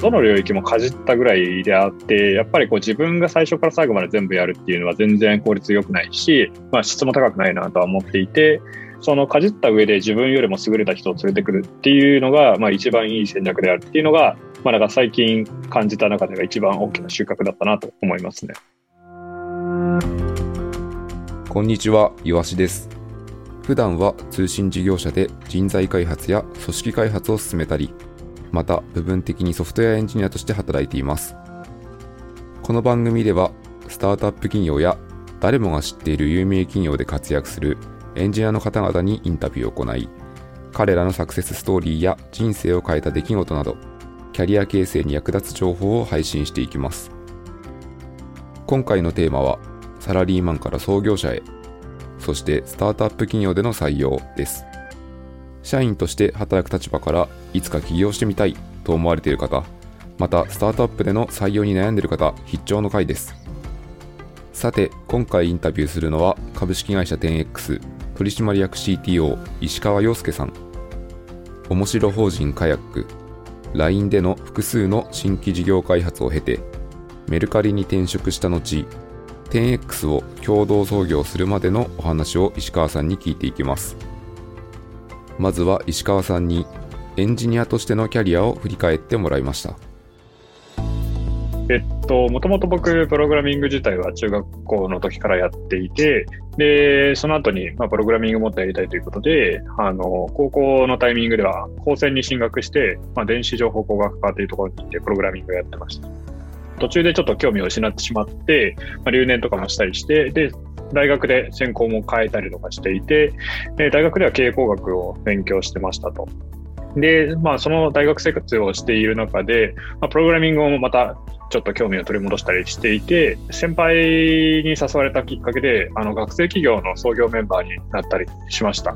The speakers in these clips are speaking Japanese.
どの領域もかじったぐらいであって、やっぱりこう自分が最初から最後まで全部やるっていうのは全然効率良くないし、まあ、質も高くないなとは思っていて、そのかじった上で自分よりも優れた人を連れてくるっていうのが、まあ、一番いい戦略であるっていうのが、まあ、なんか最近感じた中でが一番大きな収穫だったなと思いますね。こんにちは、いわしです。普段は通信事業者で人材開発や組織開発を進めたり、また部分的にソフトウェアエンジニアとして働いています。この番組では、スタートアップ企業や誰もが知っている有名企業で活躍するエンジニアの方々にインタビューを行い、彼らのサクセスストーリーや人生を変えた出来事など、キャリア形成に役立つ情報を配信していきます。今回のテーマは、サラリーマンから創業者へ、そしてスタートアップ企業での採用です。社員として働く立場からいつか起業してみたいと思われている方、またスタートアップでの採用に悩んでいる方、必聴の回です。さて、今回インタビューするのは株式会社 10X 取締役 CTO 石川陽介さん。面白法人カヤック、LINE での複数の新規事業開発を経て、メルカリに転職した後、10X を共同創業するまでのお話を石川さんに聞いていきます。まずは石川さんにエンジニアとしてのキャリアを振り返ってもらいました。えっと、もともと僕、プログラミング自体は中学校の時からやっていて、で、その後に、まあ、プログラミングもっとやりたいということで、あの、高校のタイミングでは、高専に進学して、まあ、電子情報工学科というところに行って、プログラミングをやってました。途中でちょっと興味を失ってしまって、まあ、留年とかもしたりして、で、大学で専攻も変えたりとかしていて、で大学では経営工学を勉強してましたと。で、まあ、その大学生活をしている中で、まあ、プログラミングもまたちょっと興味を取り戻したりしていて、先輩に誘われたきっかけで、あの学生企業の創業メンバーになったりしました。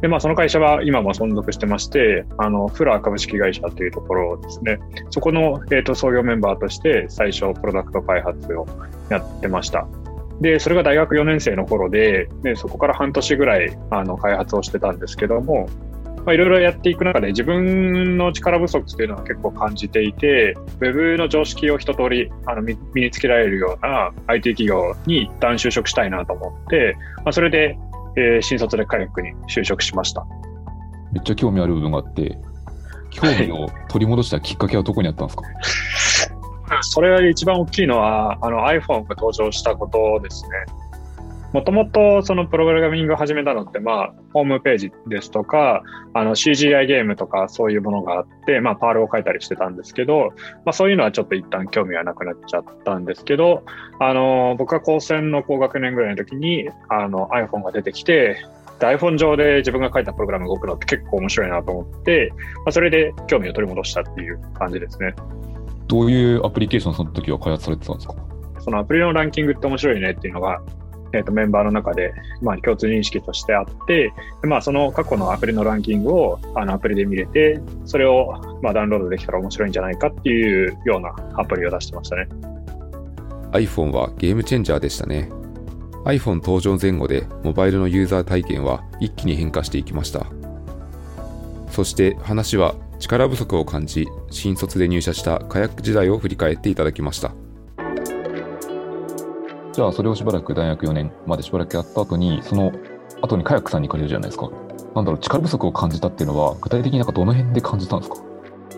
で、まあ、その会社は今も存続してまして、あの、フラー株式会社というところですね、そこの、えーと、創業メンバーとして最初プロダクト開発をやってました。で、それが大学4年生の頃で、でそこから半年ぐらいあの開発をしてたんですけども、まあ、いろいろやっていく中で自分の力不足っていうのは結構感じていて、ウェブの常識を一通りあの身につけられるような IT 企業に一旦就職したいなと思って、まあ、それで、えー、新卒でカヤックに就職しました。めっちゃ興味ある部分があって、興味を取り戻したきっかけはどこにあったんですか、それが一番大きいのはあの iPhone が登場したことですね。もともとそのプログラミングを始めたのって、まあ、ホームページですとか、あの CGI ゲームとかそういうものがあって、まあ、パールを書いたりしてたんですけど、まあ、そういうのはちょっと一旦興味がなくなっちゃったんですけど、あの、僕は高専の高学年ぐらいの時に、あの iPhone が出てきて、iPhone 上で自分が書いたプログラムが動くのって結構面白いなと思って、まあ、それで興味を取り戻したっていう感じですね。どういうアプリケーションその時は開発されてたんですか？そのアプリのランキングって面白いねっていうのがえーと、メンバーの中で、まあ、共通認識としてあってで、まあ、その過去のアプリのランキングをあのアプリで見れてそれを、まあ、ダウンロードできたら面白いんじゃないかっていうようなアプリを出してましたね。iPhone はゲームチェンジャーでしたね。iPhone 登場前後でモバイルのユーザー体験は一気に変化していきました。そして話は力不足を感じ新卒で入社したカヤック時代を振り返っていただきました。じゃあそれをしばらく大学4年までしばらくやった後に、その後にカヤックさんに借りるじゃないですか。なんだろう、力不足を感じたっていうのは、具体的になんかどの辺で感じたんですか？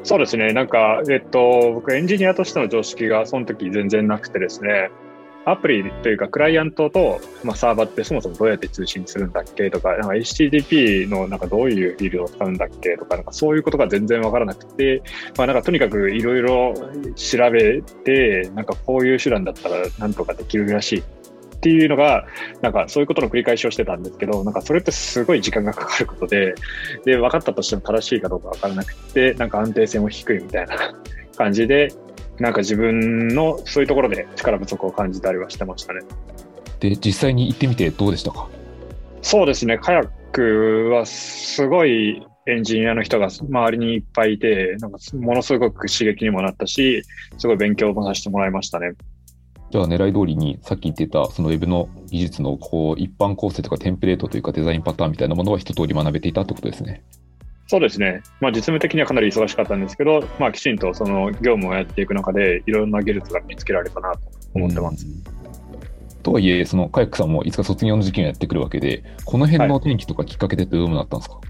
そうですね、なんか、えっと、僕、エンジニアとしての常識がその時全然なくてですね、アプリというかクライアントと、まあ、サーバーってそもそもどうやって通信するんだっけとか、なんか HTTP のなんかどういうフィールドを使うんだっけとか、なんかそういうことが全然わからなくて、まあ、なんかとにかくいろいろ調べて、なんかこういう手段だったらなんとかできるらしいっていうのが、なんかそういうことの繰り返しをしてたんですけど、なんかそれってすごい時間がかかることで、で、分かったとしても正しいかどうかわからなくて、なんか安定性も低いみたいな感じで、なんか自分のそういうところで力不足を感じたりはしてましたね。で、実際に行ってみてどうでしたか？そうですね、カヤックはすごいエンジニアの人が周りにいっぱいいて、なんかものすごく刺激にもなったし、すごい勉強もさせてもらいましたね。じゃあ狙い通りにさっき言ってたその Web の技術のこう一般構成とかテンプレートというかデザインパターンみたいなものは一通り学べていたってことですね。そうですね、まあ、実務的にはかなり忙しかったんですけど、まあ、きちんとその業務をやっていく中で、いろんな技術が見つけられたなと思ってます。とはいえ、そのカヤックさんもいつか卒業の時期がやってくるわけで、この辺の転機とかきっかけでってどうなったんですか、はい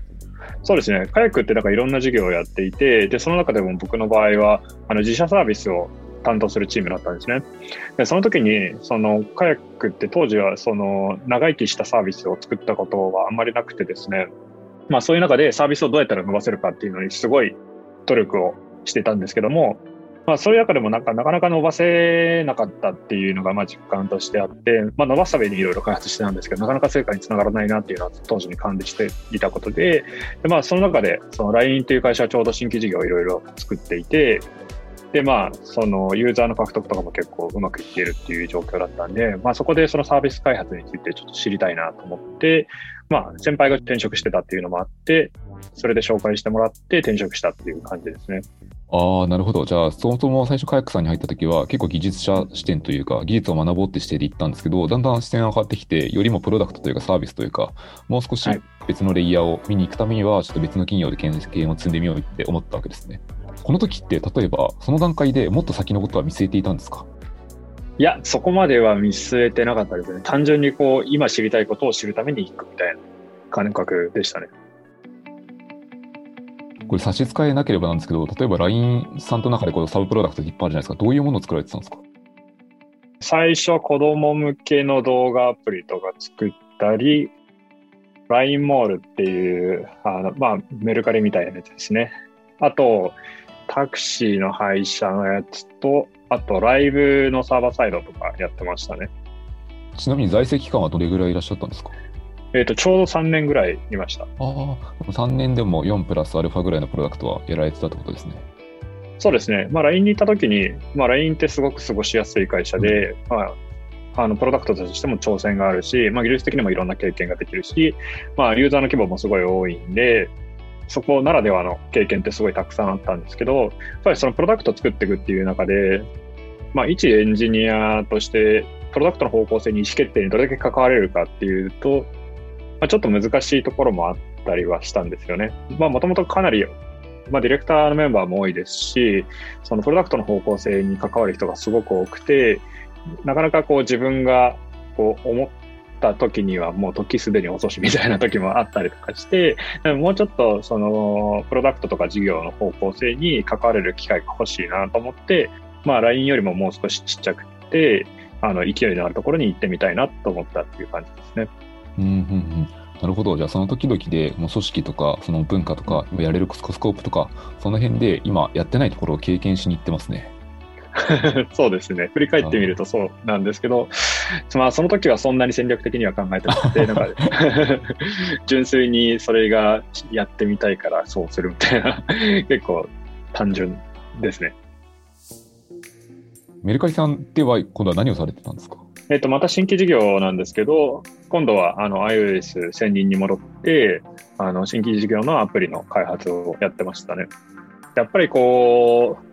そうですね、カヤックってなんかいろんな事業をやっていて、でその中でも僕の場合はあの自社サービスを担当するチームだったんですね。でその時にそのカヤックって当時はその長生きしたサービスを作ったことはあんまりなくてですね、まあ、そういう中でサービスをどうやったら伸ばせるかっていうのにすごい努力をしてたんですけども、まあ、そういう中でもなんかなかなか伸ばせなかったっていうのがまあ実感としてあって、まあ、伸ばすためにいろいろ開発してたんですけどなかなか成果につながらないなっていうのは当時に感じていたことでで、まあ、その中でその LINE という会社はちょうど新規事業をいろいろ作っていてでまあそのユーザーの獲得とかも結構うまくいっているっていう状況だったんで、まあ、そこでそのサービス開発についてちょっと知りたいなと思ってまあ、先輩が転職してたっていうのもあって、それで紹介してもらって転職したっていう感じですね。ああ、なるほど。じゃあ、そもそも最初、カヤックさんに入った時は、結構技術者視点というか、技術を学ぼうってしてで行ったんですけど、だんだん視点が変わってきて、よりもプロダクトというかサービスというか、もう少し別のレイヤーを見に行くためには、ちょっと別の企業で経験を積んでみようって思ったわけですね。この時って、例えば、その段階でもっと先のことは見据えていたんですか？いや、そこまでは見据えてなかったですね。単純にこう、今知りたいことを知るために行くみたいな感覚でしたね。これ差し支えなければなんですけど、例えば LINE さんと中でこのサブプロダクトいっぱいあるじゃないですか。どういうものを作られてたんですか？最初は子供向けの動画アプリとか作ったり、LINE モールっていう、あのまあ、メルカリみたいなやつですね。あと、タクシーの配車のやつと、あとライブのサーバーサイドとかやってましたね。ちなみに在籍期間はどれぐらいいらっしゃったんですか？えっ、ー、と、ちょうど3年ぐらいいました。ああ、3年でも4プラスアルファぐらいのプロダクトはやられてたってことですね。そうですね。まあ、LINE に行った時に、まあ、LINE ってすごく過ごしやすい会社で、うん、まあ、あのプロダクトとしても挑戦があるし、まあ、技術的にもいろんな経験ができるし、まあ、ユーザーの規模もすごい多いんで、そこならではの経験ってすごいたくさんあったんですけど、やっぱりそのプロダクトを作っていくっていう中で、まあ、一エンジニアとして、プロダクトの方向性に意思決定にどれだけ関われるかっていうと、まあ、ちょっと難しいところもあったりはしたんですよね。まあ、もともとかなり、まあ、ディレクターのメンバーも多いですし、そのプロダクトの方向性に関わる人がすごく多くて、なかなかこう自分がこう思った時にはもう時すでに遅しみたいな時もあったりとかして、もうちょっとそのプロダクトとか事業の方向性に関われる機会が欲しいなと思って、まあ LINE よりももう少しちっちゃくて、あの勢いのあるところに行ってみたいなと思ったっていう感じですね。うんうんうん、なるほど。じゃあその時々でもう組織とかその文化とかやれるコスコープとかその辺で今やってないところを経験しに行ってますね。そうですね。振り返ってみるとそうなんですけど、まあその時はそんなに戦略的には考えてなくて、なんか 純粋にそれがやってみたいからそうするみたいな、結構単純ですね。メルカリさんでは今度は何をされてたんですか？えっ、と、また新規事業なんですけど、今度はあの iOS 専任に戻って、あの新規事業のアプリの開発をやってましたね。やっぱりこう、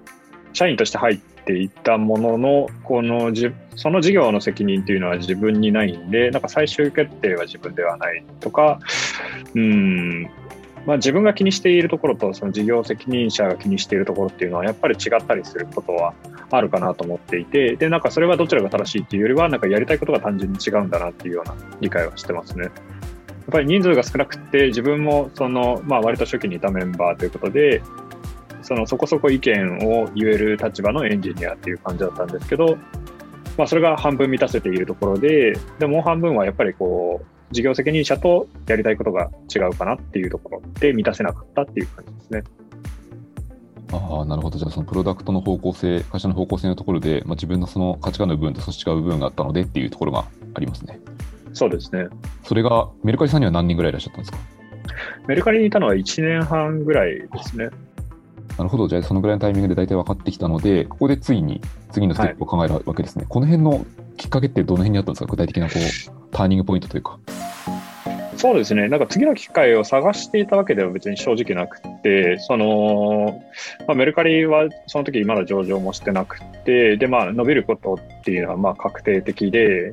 社員として入っていったものの、このじその事業の責任っていうのは自分にないんで、なんか最終決定は自分ではないとか、うん、まあ、自分が気にしているところとその事業責任者が気にしているところっていうのはやっぱり違ったりすることはあるかなと思っていてでなんかそれはどちらが正しいっていうよりはなんかやりたいことが単純に違うんだなっていうような理解はしてますね。やっぱり人数が少なくて自分もその、まあ、割と初期にいたメンバーということでそのそこそこ意見を言える立場のエンジニアっていう感じだったんですけど、まあ、それが半分満たせているところででもう半分はやっぱりこう事業責任者とやりたいことが違うかなっていうところで満たせなかったっていう感じですね。ああ、なるほど。じゃあ、そのプロダクトの方向性、会社の方向性のところで、まあ、自分のその価値観の部分と少し違う部分があったのでっていうところがありますね。そうですね。それが、メルカリさんには何人ぐらいいらっしゃったんですか？メルカリにいたのは1年半ぐらいですね。なるほど。じゃあ、そのぐらいのタイミングで大体分かってきたので、ここでついに次のステップを考えるわけですね。はい、この辺のきっかけってどの辺にあったんですか？具体的なこうターニングポイントというか。そうですね、なんか次の機会を探していたわけでは別に正直なくて、そのまあ、メルカリはその時まだ上場もしてなくて、で、まあ、伸びることっていうのはまあ確定的で、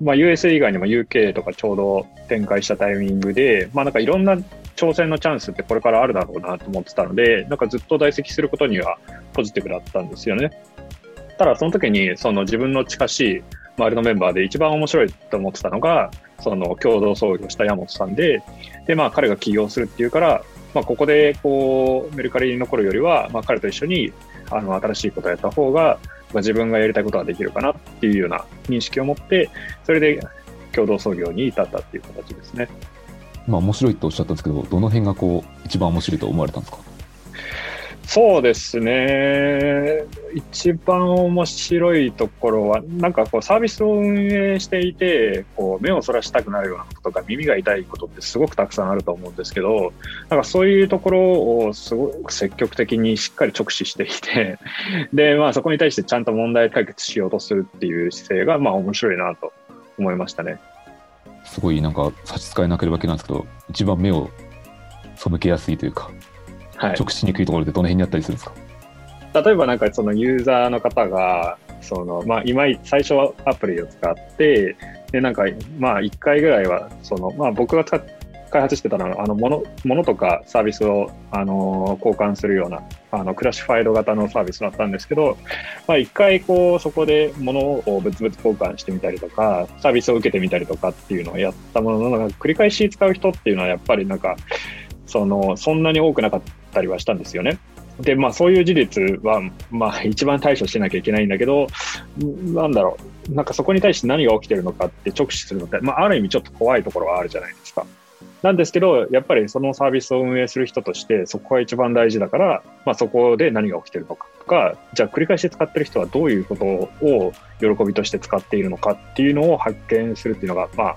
まあ、US 以外にも UK とかちょうど展開したタイミングで、まあ、なんかいろんなチ挑戦のチャンスってこれからあるだろうなと思ってたので、なんかずっと在籍することにはポジティブだったんですよね。ただその時にその自分の近しい周りのメンバーで一番面白いと思ってたのが、その共同創業した山本さんで、で、まあ彼が起業するっていうから、まあここでこうメルカリに残るよりは、まあ彼と一緒にあの新しいことをやった方が、まあ、自分がやりたいことができるかなっていうような認識を持って、それで共同創業に至ったっていう形ですね。まあ面白いっておっしゃったんですけど、どの辺がこう一番面白いと思われたんですか？そうですね。一番面白いところは、なんかこうサービスを運営していて、こう目をそらしたくなるようなこととか耳が痛いことってすごくたくさんあると思うんですけど、なんかそういうところをすごく積極的にしっかり直視していて、で、まあそこに対してちゃんと問題解決しようとするっていう姿勢が、まあ面白いなと思いましたね。すごいなんか差し支えなければいけないんですけど、一番目を背けやすいというか、はい、直視しにくいところでどの辺にあったりするんですか？例えばなんかそのユーザーの方が、そのまあ今最初はアプリを使って、でなんかまあ1回ぐらいはそのまあ僕が使っ開発してたのは、あの、もの、ものとかサービスを、あの、交換するような、あの、クラシファイド型のサービスだったんですけど、まあ、一回、こう、そこでものを物々交換してみたりとか、サービスを受けてみたりとかっていうのをやったものの、繰り返し使う人っていうのは、やっぱりなんか、その、そんなに多くなかったりはしたんですよね。で、まあそういう事実は、まあ一番対処しなきゃいけないんだけど、なんだろう、なんかそこに対して何が起きてるのかって直視するのって、まあある意味ちょっと怖いところはあるじゃないですか。なんですけど、やっぱりそのサービスを運営する人として、そこが一番大事だから、まあ、そこで何が起きてるのかとか、じゃあ繰り返し使ってる人はどういうことを喜びとして使っているのかっていうのを発見するっていうのが、まあ、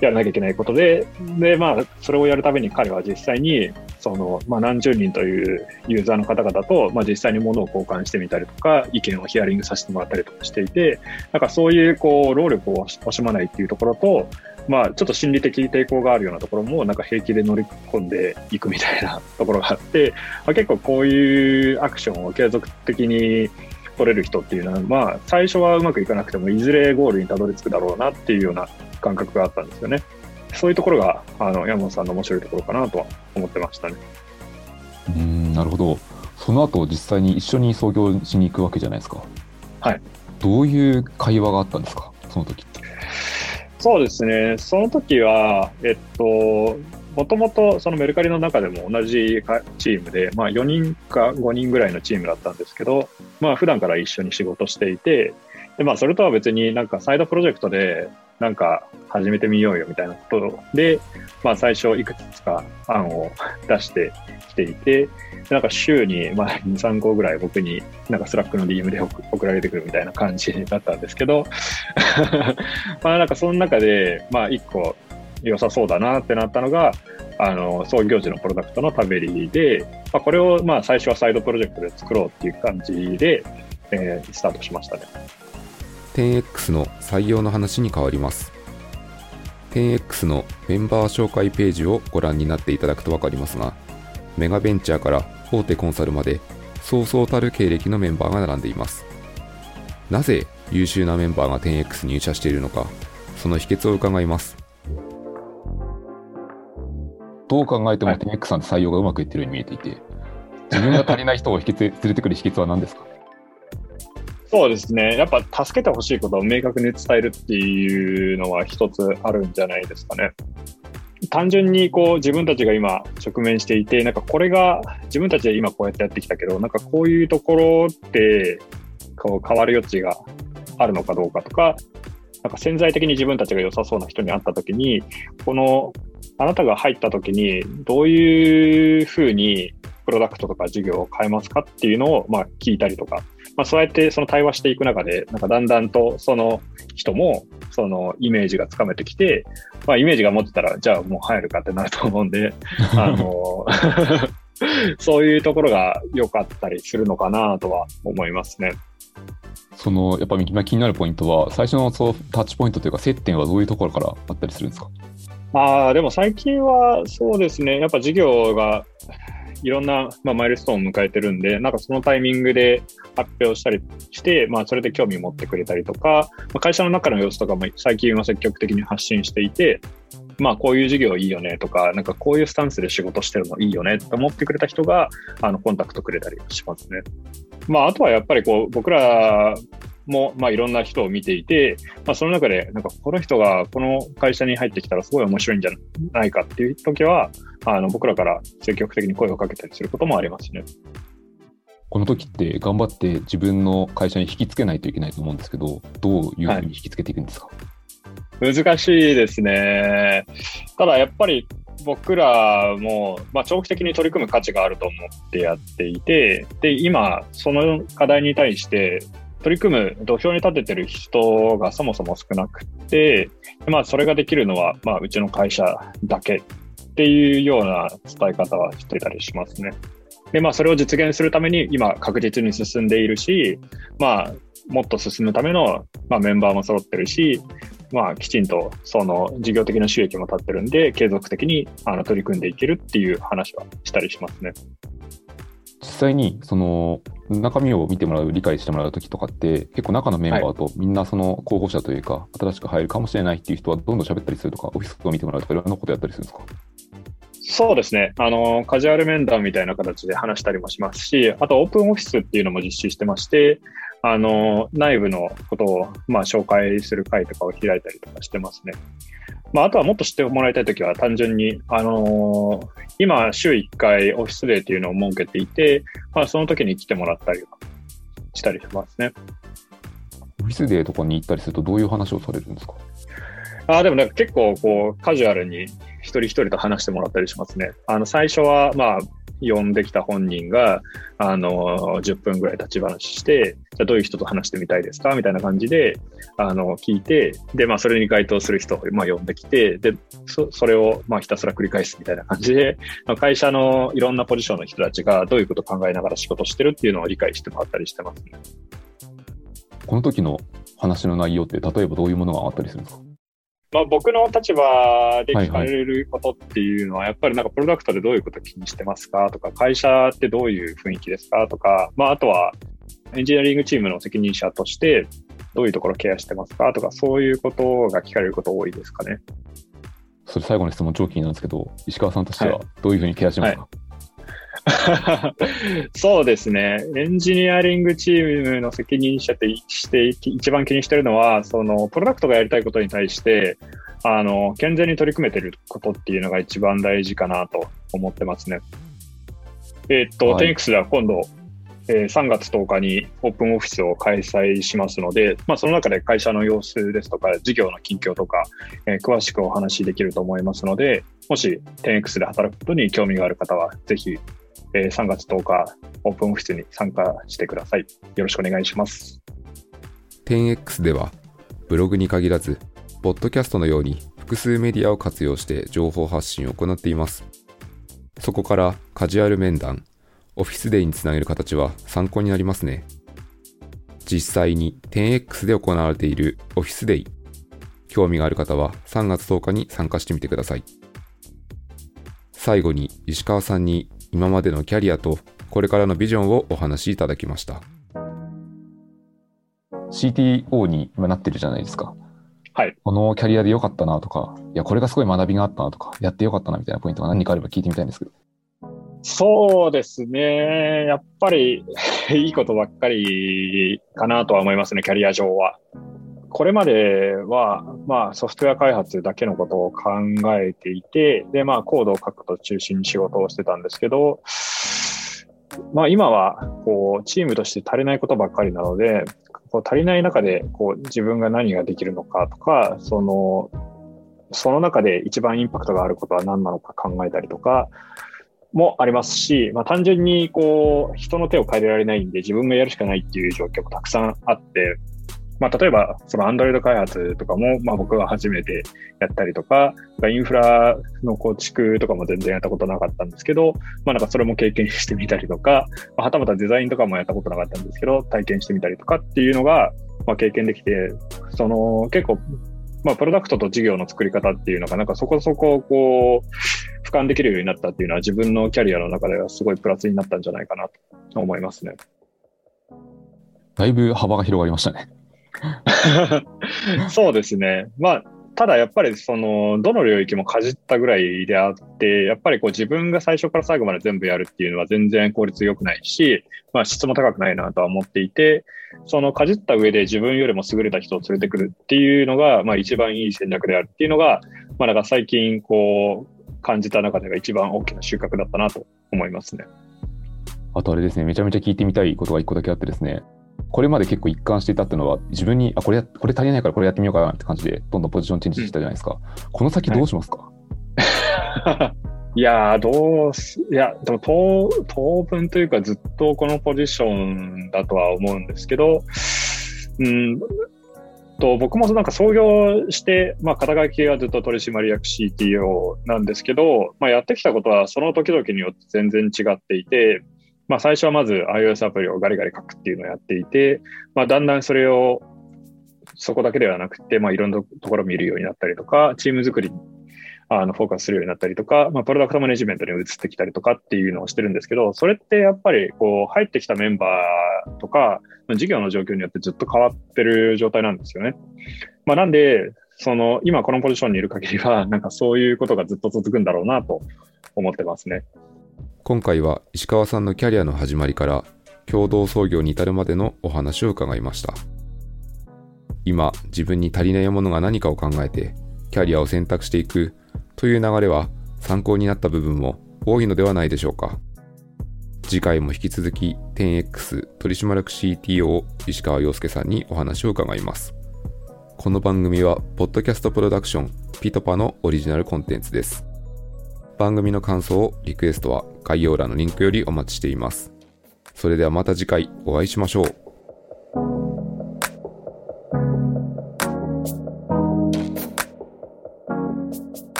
やらなきゃいけないことで、で、まあ、それをやるために彼は実際に、その、まあ、何十人というユーザーの方々と、まあ、実際に物を交換してみたりとか、意見をヒアリングさせてもらったりとかしていて、なんかそういう、こう、労力を惜しまないっていうところと、まあ、ちょっと心理的抵抗があるようなところも、なんか平気で乗り込んでいくみたいなところがあって、まあ、結構こういうアクションを継続的に取れる人っていうのは、まあ、最初はうまくいかなくても、いずれゴールにたどり着くだろうなっていうような感覚があったんですよね。そういうところが、あの、山本さんの面白いところかなとは思ってましたね。うん、なるほど。その後、実際に一緒に創業しに行くわけじゃないですか。はい。どういう会話があったんですか、その時って。そうですね。その時は、えっと、もともとそのメルカリの中でも同じチームで、まあ4人か5人ぐらいのチームだったんですけど、まあ普段から一緒に仕事していて、で、まあそれとは別になんかサイドプロジェクトでなんか始めてみようよみたいなことで、まあ最初いくつか案を出してきていて、なんか週にまあ2、3個ぐらい僕になんかスラックの DM で送られてくるみたいな感じだったんですけど まあなんかその中でまあ1個良さそうだなってなったのが、あの、創業時のプロダクトのタベリーで、まあ、これをまあ最初はサイドプロジェクトで作ろうっていう感じで、えー、スタートしましたね。10X の採用の話に変わります。10X のメンバー紹介ページをご覧になっていただくと分かりますが、メガベンチャーから大手コンサルまでそうそうたる経歴のメンバーが並んでいます。なぜ優秀なメンバーが 10X 入社しているのかその秘訣を伺います。どう考えても 10X さん採用がうまくいってるように見えていて、自分が足りない人を引き連れてくる秘訣は何ですか？そうですね。やっぱ助けてほしいことを明確に伝えるっていうのは一つあるんじゃないですかね。単純にこう自分たちが今直面していて、なんかこれが自分たちで今こうやってやってきたけど、なんかこういうところってこう変わる余地があるのかどうかとか、なんか潜在的に自分たちが良さそうな人に会ったときに、このあなたが入ったときにどういうふうにプロダクトとか事業を変えますかっていうのをまあ聞いたりとか、まあ、そうやってその対話していく中で、なんかだんだんとその人もそのイメージがつかめてきて、まあ、イメージが持ってたら、じゃあもう入るかってなると思うんで、あの、そういうところが良かったりするのかなとは思いますね。そのやっぱり気になるポイントは、最初のそのタッチポイントというか、接点はどういうところからあったりするんですか？ああ、でも最近はそうですね、やっぱ事業がいろんな、まあ、マイルストーンを迎えてるんで、なんかそのタイミングで発表したりして、まあ、それで興味を持ってくれたりとか、まあ、会社の中の様子とかも最近は積極的に発信していて、まあこういう授業いいよねとか、なんかこういうスタンスで仕事してるのいいよねって思ってくれた人が、あの、コンタクトくれたりしますね。まああとはやっぱりこう、僕らも、まあ、いろんな人を見ていて、まあ、その中で、なんか、この人がこの会社に入ってきたらすごい面白いんじゃないかっていう時は、あの、僕らから積極的に声をかけたりすることもありますね。この時って頑張って自分の会社に引きつけないといけないと思うんですけど、どういうふうに引きつけていくんですか、はい、難しいですね。ただやっぱり僕らも、まあ、長期的に取り組む価値があると思ってやっていて、で、今、その課題に対して取り組む土俵に立ててる人がそもそも少なくて、まあ、それができるのは、まあ、うちの会社だけっていうような伝え方はしてたりしますね。で、まあ、それを実現するために今確実に進んでいるし、まあ、もっと進むための、まあ、メンバーも揃ってるし、まあ、きちんとその事業的な収益も立ってるんで、継続的にあの取り組んでいけるっていう話はしたりしますね。実際にその中身を見てもらう、理解してもらうときとかって、結構中のメンバーとみんなその候補者というか、新しく入るかもしれないっていう人はどんどん喋ったりするとか、オフィスを見てもらうとか、いろんなことやったりするんですか？そうですね。あの、カジュアル面談みたいな形で話したりもしますし、あとオープンオフィスっていうのも実施してまして、あの、内部のことを、まあ、紹介する会とかを開いたりとかしてますね。まあ、あとはもっと知ってもらいたいときは単純に、あのー、今、週1回オフィスデーっていうのを設けていて、まあ、その時に来てもらったりしたりしますね。オフィスデーとかに行ったりすると、どういう話をされるんですか？あでもなんか結構こうカジュアルに一人一人と話してもらったりしますね。あの最初はまあ呼んできた本人が、あの、10分ぐらい立ち話して、じゃどういう人と話してみたいですか？みたいな感じで、あの、聞いて、で、まあ、それに該当する人を、まあ、呼んできて、で、そそれを、まあ、ひたすら繰り返すみたいな感じで、会社のいろんなポジションの人たちがどういうことを考えながら仕事してるっていうのを理解してもらったりしてますね。この時の話の内容って、例えばどういうものがあったりするんですか？まあ、僕の立場で聞かれることっていうのは、やっぱりなんかプロダクトでどういうこと気にしてますかとか、会社ってどういう雰囲気ですかとか、まあ、あとはエンジニアリングチームの責任者として、どういうところケアしてますかとか、そういうことが聞かれること多いですかね。それ最後の質問、超気になるんですけど、石川さんとしてはどういうふうにケアしますか、はい そうですね。エンジニアリングチームの責任者として一番気にしてるのは、そのプロダクトがやりたいことに対して、あの、健全に取り組めてることっていうのが一番大事かなと思ってますね。えー、っと、はい、10X では今度、えー、3月10日にオープンオフィスを開催しますので、まあ、その中で会社の様子ですとか、事業の近況とか、えー、詳しくお話しできると思いますので、もし 10X で働くことに興味がある方は、ぜひえー、3月10日、オープンオフィスに参加してください。よろしくお願いします。10X では、ブログに限らず、ポッドキャストのように複数メディアを活用して情報発信を行っています。そこからカジュアル面談、オフィスデイにつなげる形は参考になりますね。実際に 10X で行われているオフィスデイ。興味がある方は3月10日に参加してみてください。最後に石川さんに今までのキャリアとこれからのビジョンをお話しいただきました CTO に今なってるじゃないですかはいこのキャリアで良かったなとかいやこれがすごい学びがあったなとかやって良かったなみたいなポイントが何かあれば聞いてみたいんですけどそうですね。やっぱり いいことばっかりかなとは思いますね、キャリア上は。これまでは、まあ、ソフトウェア開発だけのことを考えていて、で、まあ、コードを書くことを中心に仕事をしてたんですけど、まあ、今は、こう、チームとして足りないことばっかりなので、こう足りない中で、こう、自分が何ができるのかとか、その、その中で一番インパクトがあることは何なのか考えたりとか、もありますし、まあ、単純にこう人の手を変えられないんで自分がやるしかないっていう状況もたくさんあって、まあ、例えば、その Android 開発とかも、まあ、僕が初めてやったりとか、インフラの構築とかも全然やったことなかったんですけど、まあ、なんかそれも経験してみたりとか、まあ、はたまたデザインとかもやったことなかったんですけど、体験してみたりとかっていうのが、まあ、経験できて、その結構、まあ、プロダクトと事業の作り方っていうのが、なんかそこそこ、こう、俯瞰できるようになったっていうのは、自分のキャリアの中ではすごいプラスになったんじゃないかなと思いますね。だいぶ幅が広がりましたね。そうですね。まあ、ただやっぱりその、どの領域もかじったぐらいであって、やっぱりこう自分が最初から最後まで全部やるっていうのは全然効率良くないし、まあ質も高くないなとは思っていて、そのかじった上で自分よりも優れた人を連れてくるっていうのが、まあ一番いい戦略であるっていうのが、まあなんか最近こう感じた中では一番大きな収穫だったなと思いますね。あとあれですね、めちゃめちゃ聞いてみたいことが一個だけあってですね、これまで結構一貫していたっていうのは、自分に、あ、これ、これ足りないからこれやってみようかなって感じで、どんどんポジションチェンジしてたじゃないですか。うん、この先どうしますか、はい、いやどうす、いや、でも当、当分というかずっとこのポジションだとは思うんですけど、うん、と僕もなんか創業して、まあ、肩書きはずっと取締役 CTO なんですけど、まあ、やってきたことはその時々によって全然違っていて、まあ、最初はまず iOS アプリをガリガリ書くっていうのをやっていて、まあ、だんだんそれをそこだけではなくて、まあ、いろんなところを見るようになったりとか、チーム作りにあのフォーカスするようになったりとか、まあ、プロダクトマネジメントに移ってきたりとかっていうのをしてるんですけど、それってやっぱりこう入ってきたメンバーとか、事業の状況によってずっと変わってる状態なんですよね。まあ、なんで、その今このポジションにいる限りは、なんかそういうことがずっと続くんだろうなと思ってますね。今回は石川さんのキャリアの始まりから共同創業に至るまでのお話を伺いました。今自分に足りないものが何かを考えてキャリアを選択していくという流れは参考になった部分も多いのではないでしょうか。次回も引き続き 10X 取締役 CTO 石川洋介さんにお話を伺います。この番組はポッドキャストプロダクションピトパのオリジナルコンテンツです。番組の感想をリクエストは概要欄のリンクよりお待ちしています。それではまた次回お会いしましょう。